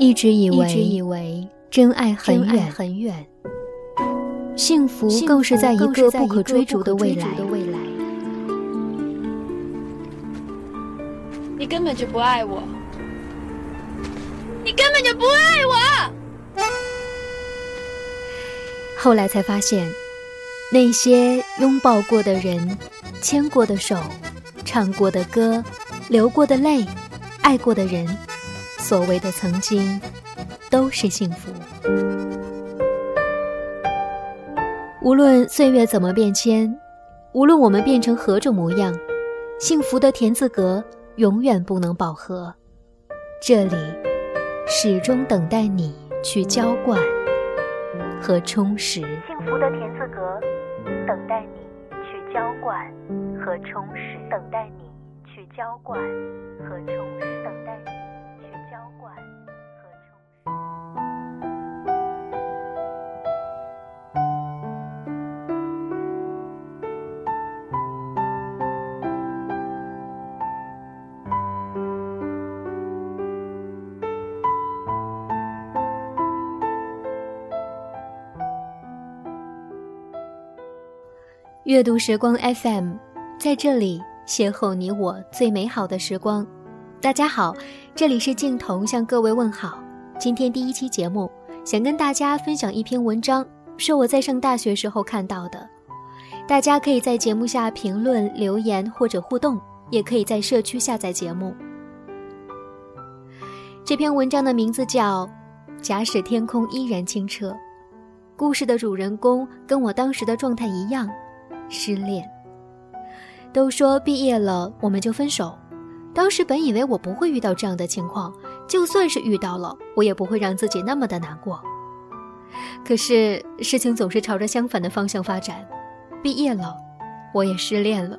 一直以为，一直以为真爱很远很远，幸福更是在一个不可追逐的未来。你根本就不爱我，你根本就不爱我。后来才发现，那些拥抱过的人、牵过的手、唱过的歌、流过的泪、爱过的人。所谓的曾经，都是幸福。无论岁月怎么变迁，无论我们变成何种模样，幸福的田字格永远不能饱和。这里，始终等待你去浇灌和充实。幸福的田字格，等待你去浇灌和充实。等待你去浇灌和充实。阅读时光 FM，在这里邂逅你我最美好的时光。大家好，这里是静彤向各位问好。今天第一期节目，想跟大家分享一篇文章，是我在上大学时候看到的。大家可以在节目下评论留言或者互动，也可以在社区下载节目。这篇文章的名字叫《假使天空依然清澈》，故事的主人公跟我当时的状态一样。失恋。都说毕业了我们就分手，当时本以为我不会遇到这样的情况，就算是遇到了，我也不会让自己那么的难过。可是事情总是朝着相反的方向发展，毕业了，我也失恋了。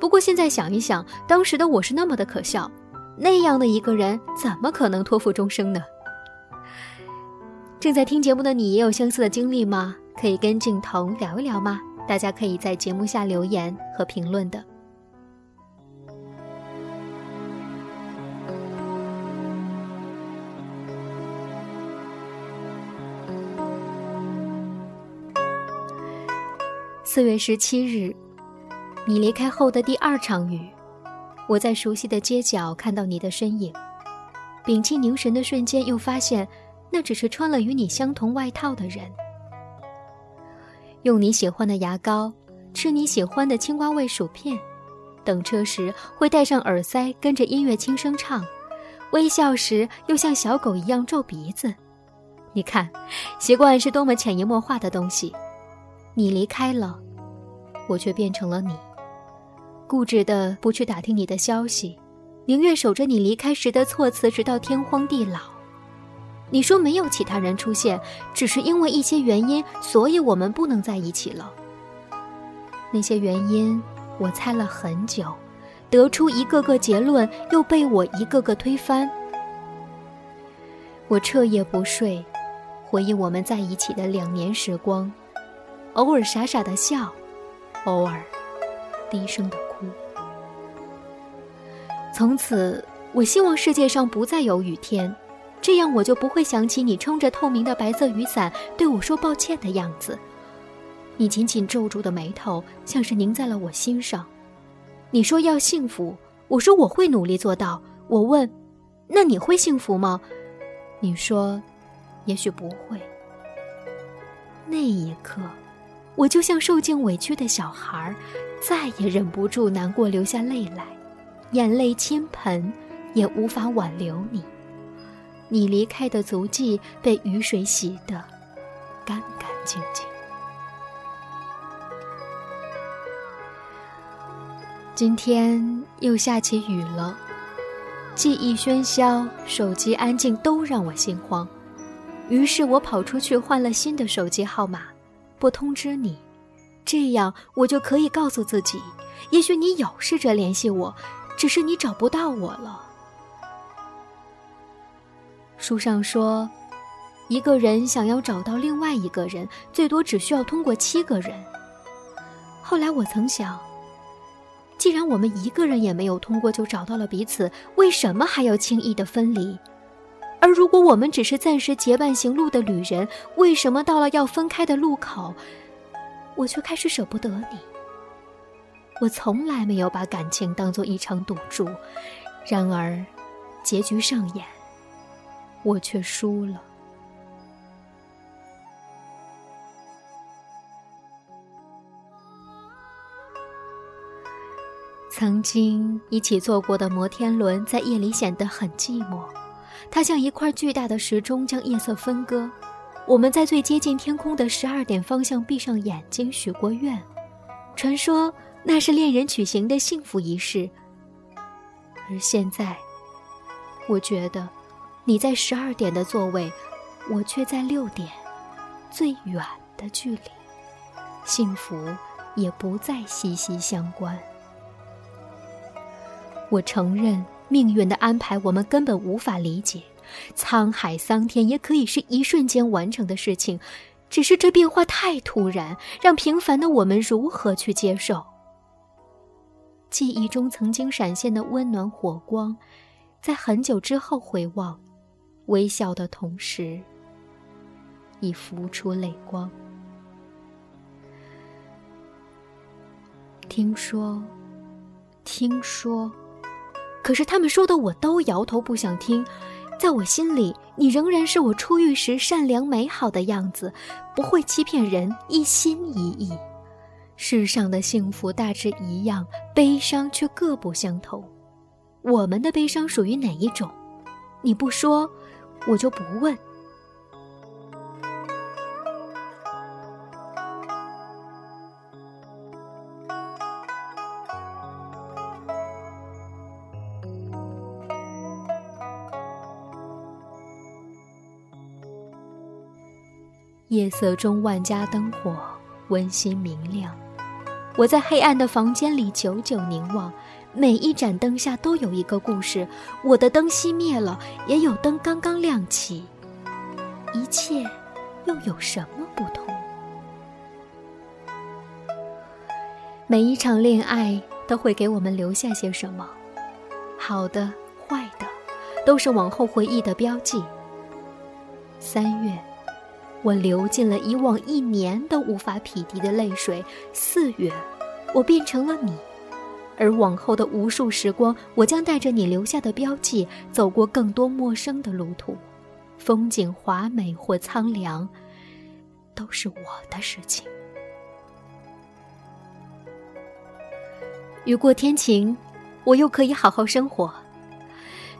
不过现在想一想，当时的我是那么的可笑，那样的一个人怎么可能托付终生呢？正在听节目的你也有相似的经历吗？可以跟静彤聊一聊吗？大家可以在节目下留言和评论的。四月十七日，你离开后的第二场雨，我在熟悉的街角看到你的身影，屏气凝神的瞬间，又发现那只是穿了与你相同外套的人。用你喜欢的牙膏，吃你喜欢的青瓜味薯片，等车时会戴上耳塞，跟着音乐轻声唱，微笑时又像小狗一样皱鼻子。你看，习惯是多么潜移默化的东西。你离开了，我却变成了你，固执的不去打听你的消息，宁愿守着你离开时的措辞，直到天荒地老。你说没有其他人出现，只是因为一些原因，所以我们不能在一起了。那些原因我猜了很久，得出一个个结论，又被我一个个推翻。我彻夜不睡，回忆我们在一起的两年时光，偶尔傻傻的笑，偶尔低声的哭。从此，我希望世界上不再有雨天。这样我就不会想起你撑着透明的白色雨伞对我说抱歉的样子。你紧紧皱住的眉头像是凝在了我心上。你说要幸福，我说我会努力做到。我问，那你会幸福吗？你说，也许不会。那一刻，我就像受尽委屈的小孩，再也忍不住难过流下泪来，眼泪倾盆，也无法挽留你。你离开的足迹被雨水洗得干干净净。今天又下起雨了，记忆喧嚣，手机安静，都让我心慌。于是我跑出去换了新的手机号码，不通知你，这样我就可以告诉自己，也许你有试着联系我，只是你找不到我了。书上说，一个人想要找到另外一个人，最多只需要通过七个人。后来我曾想，既然我们一个人也没有通过就找到了彼此，为什么还要轻易的分离？而如果我们只是暂时结伴行路的旅人，为什么到了要分开的路口，我却开始舍不得你？我从来没有把感情当做一场赌注，然而，结局上演，我却输了。曾经一起坐过的摩天轮，在夜里显得很寂寞。它像一块巨大的时钟，将夜色分割。我们在最接近天空的十二点方向闭上眼睛许过愿，传说那是恋人举行的幸福仪式。而现在，我觉得你在十二点的座位，我却在六点最远的距离，幸福也不再息息相关。我承认。命运的安排，我们根本无法理解。沧海桑田也可以是一瞬间完成的事情，只是这变化太突然，让平凡的我们如何去接受？记忆中曾经闪现的温暖火光，在很久之后回望，微笑的同时，已浮出泪光。听说，听说。可是他们说的我都摇头不想听，在我心里，你仍然是我初遇时善良美好的样子，不会欺骗人，一心一意。世上的幸福大致一样，悲伤却各不相同。我们的悲伤属于哪一种？你不说，我就不问。夜色中，万家灯火温馨明亮。我在黑暗的房间里久久凝望，每一盏灯下都有一个故事。我的灯熄灭了，也有灯刚刚亮起。一切又有什么不同？每一场恋爱都会给我们留下些什么，好的、坏的，都是往后回忆的标记。三月。我流尽了以往一年都无法匹敌的泪水。四月，我变成了你，而往后的无数时光，我将带着你留下的标记，走过更多陌生的路途。风景华美或苍凉，都是我的事情。雨过天晴，我又可以好好生活。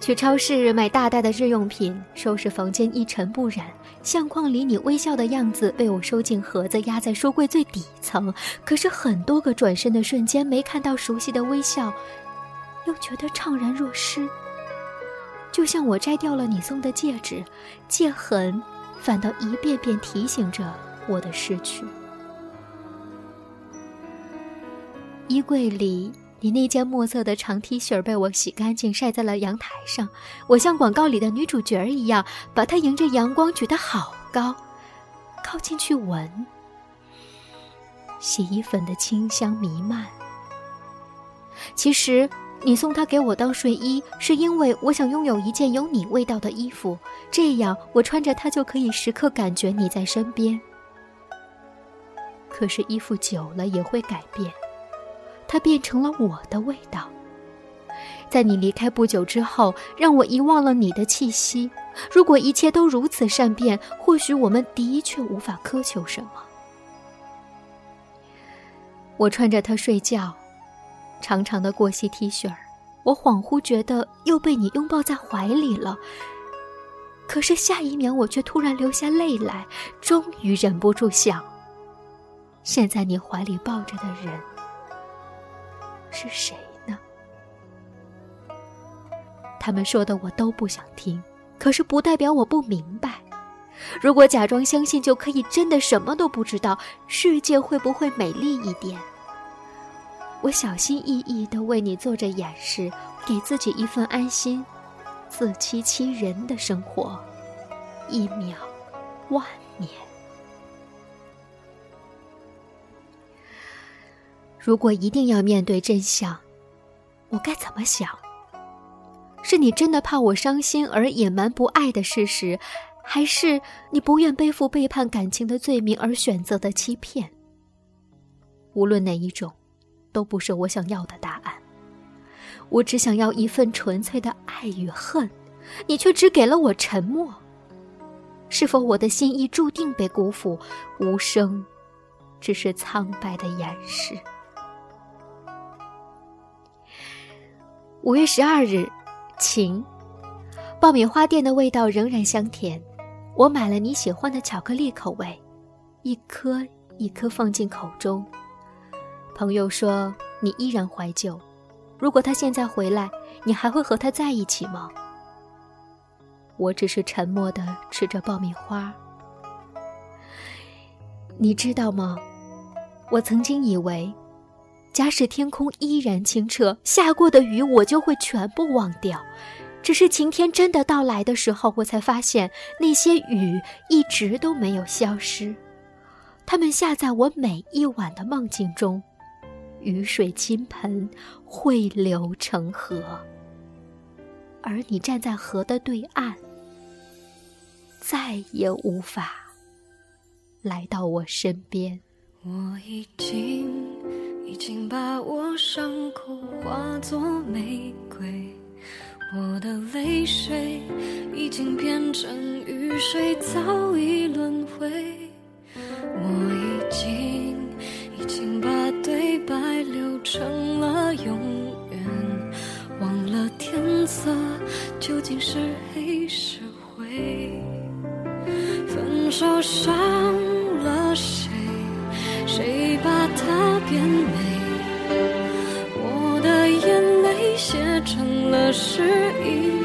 去超市买大袋的日用品，收拾房间一尘不染。相框里你微笑的样子被我收进盒子，压在书柜最底层。可是很多个转身的瞬间，没看到熟悉的微笑，又觉得怅然若失。就像我摘掉了你送的戒指，戒痕反倒一遍遍提醒着我的失去。衣柜里。你那件墨色的长 T 恤被我洗干净，晒在了阳台上。我像广告里的女主角一样，把它迎着阳光举得好高，靠近去闻。洗衣粉的清香弥漫。其实，你送它给我当睡衣，是因为我想拥有一件有你味道的衣服，这样我穿着它就可以时刻感觉你在身边。可是，衣服久了也会改变。它变成了我的味道，在你离开不久之后，让我遗忘了你的气息。如果一切都如此善变，或许我们的确无法苛求什么。我穿着它睡觉，长长的过膝 T 恤儿，我恍惚觉得又被你拥抱在怀里了。可是下一秒，我却突然流下泪来，终于忍不住想：现在你怀里抱着的人。是谁呢？他们说的我都不想听，可是不代表我不明白。如果假装相信就可以真的什么都不知道，世界会不会美丽一点？我小心翼翼的为你做着掩饰，给自己一份安心，自欺欺人的生活，一秒，万如果一定要面对真相，我该怎么想？是你真的怕我伤心而隐瞒不爱的事实，还是你不愿背负背叛感情的罪名而选择的欺骗？无论哪一种，都不是我想要的答案。我只想要一份纯粹的爱与恨，你却只给了我沉默。是否我的心意注定被辜负？无声，只是苍白的掩饰。五月十二日，晴。爆米花店的味道仍然香甜。我买了你喜欢的巧克力口味，一颗一颗放进口中。朋友说你依然怀旧。如果他现在回来，你还会和他在一起吗？我只是沉默的吃着爆米花。你知道吗？我曾经以为，假使天空依然清澈，下过的雨我就会全部忘掉。只是晴天真的到来的时候，我才发现那些雨一直都没有消失，它们下在我每一晚的梦境中。雨水倾盆，汇流成河，而你站在河的对岸，再也无法来到我身边。我已经已经把我伤口化作玫瑰，我的泪水已经变成雨水，早已轮回。我已经已经把对白留。成了永远，忘了天色究竟是黑是灰。分手伤了谁？谁把它变是一。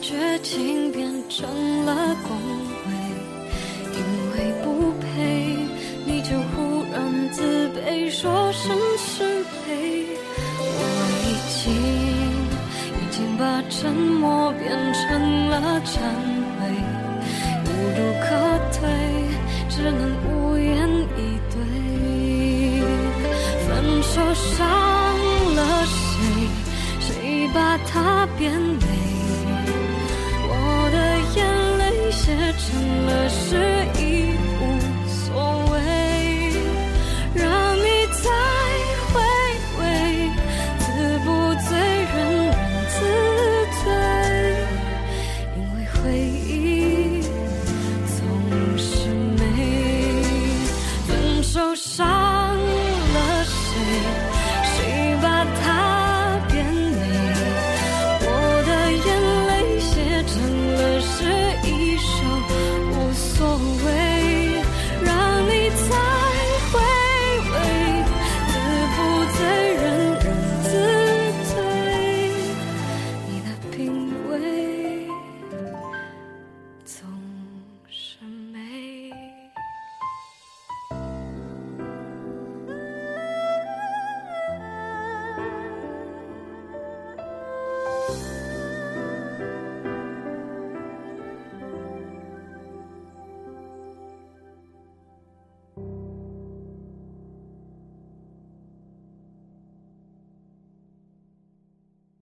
绝情变成了恭维因为不配你就忽然自卑说声失陪我已经已经把沉默变成了忏悔无路可退只能无言以对。分手伤了谁谁把他变得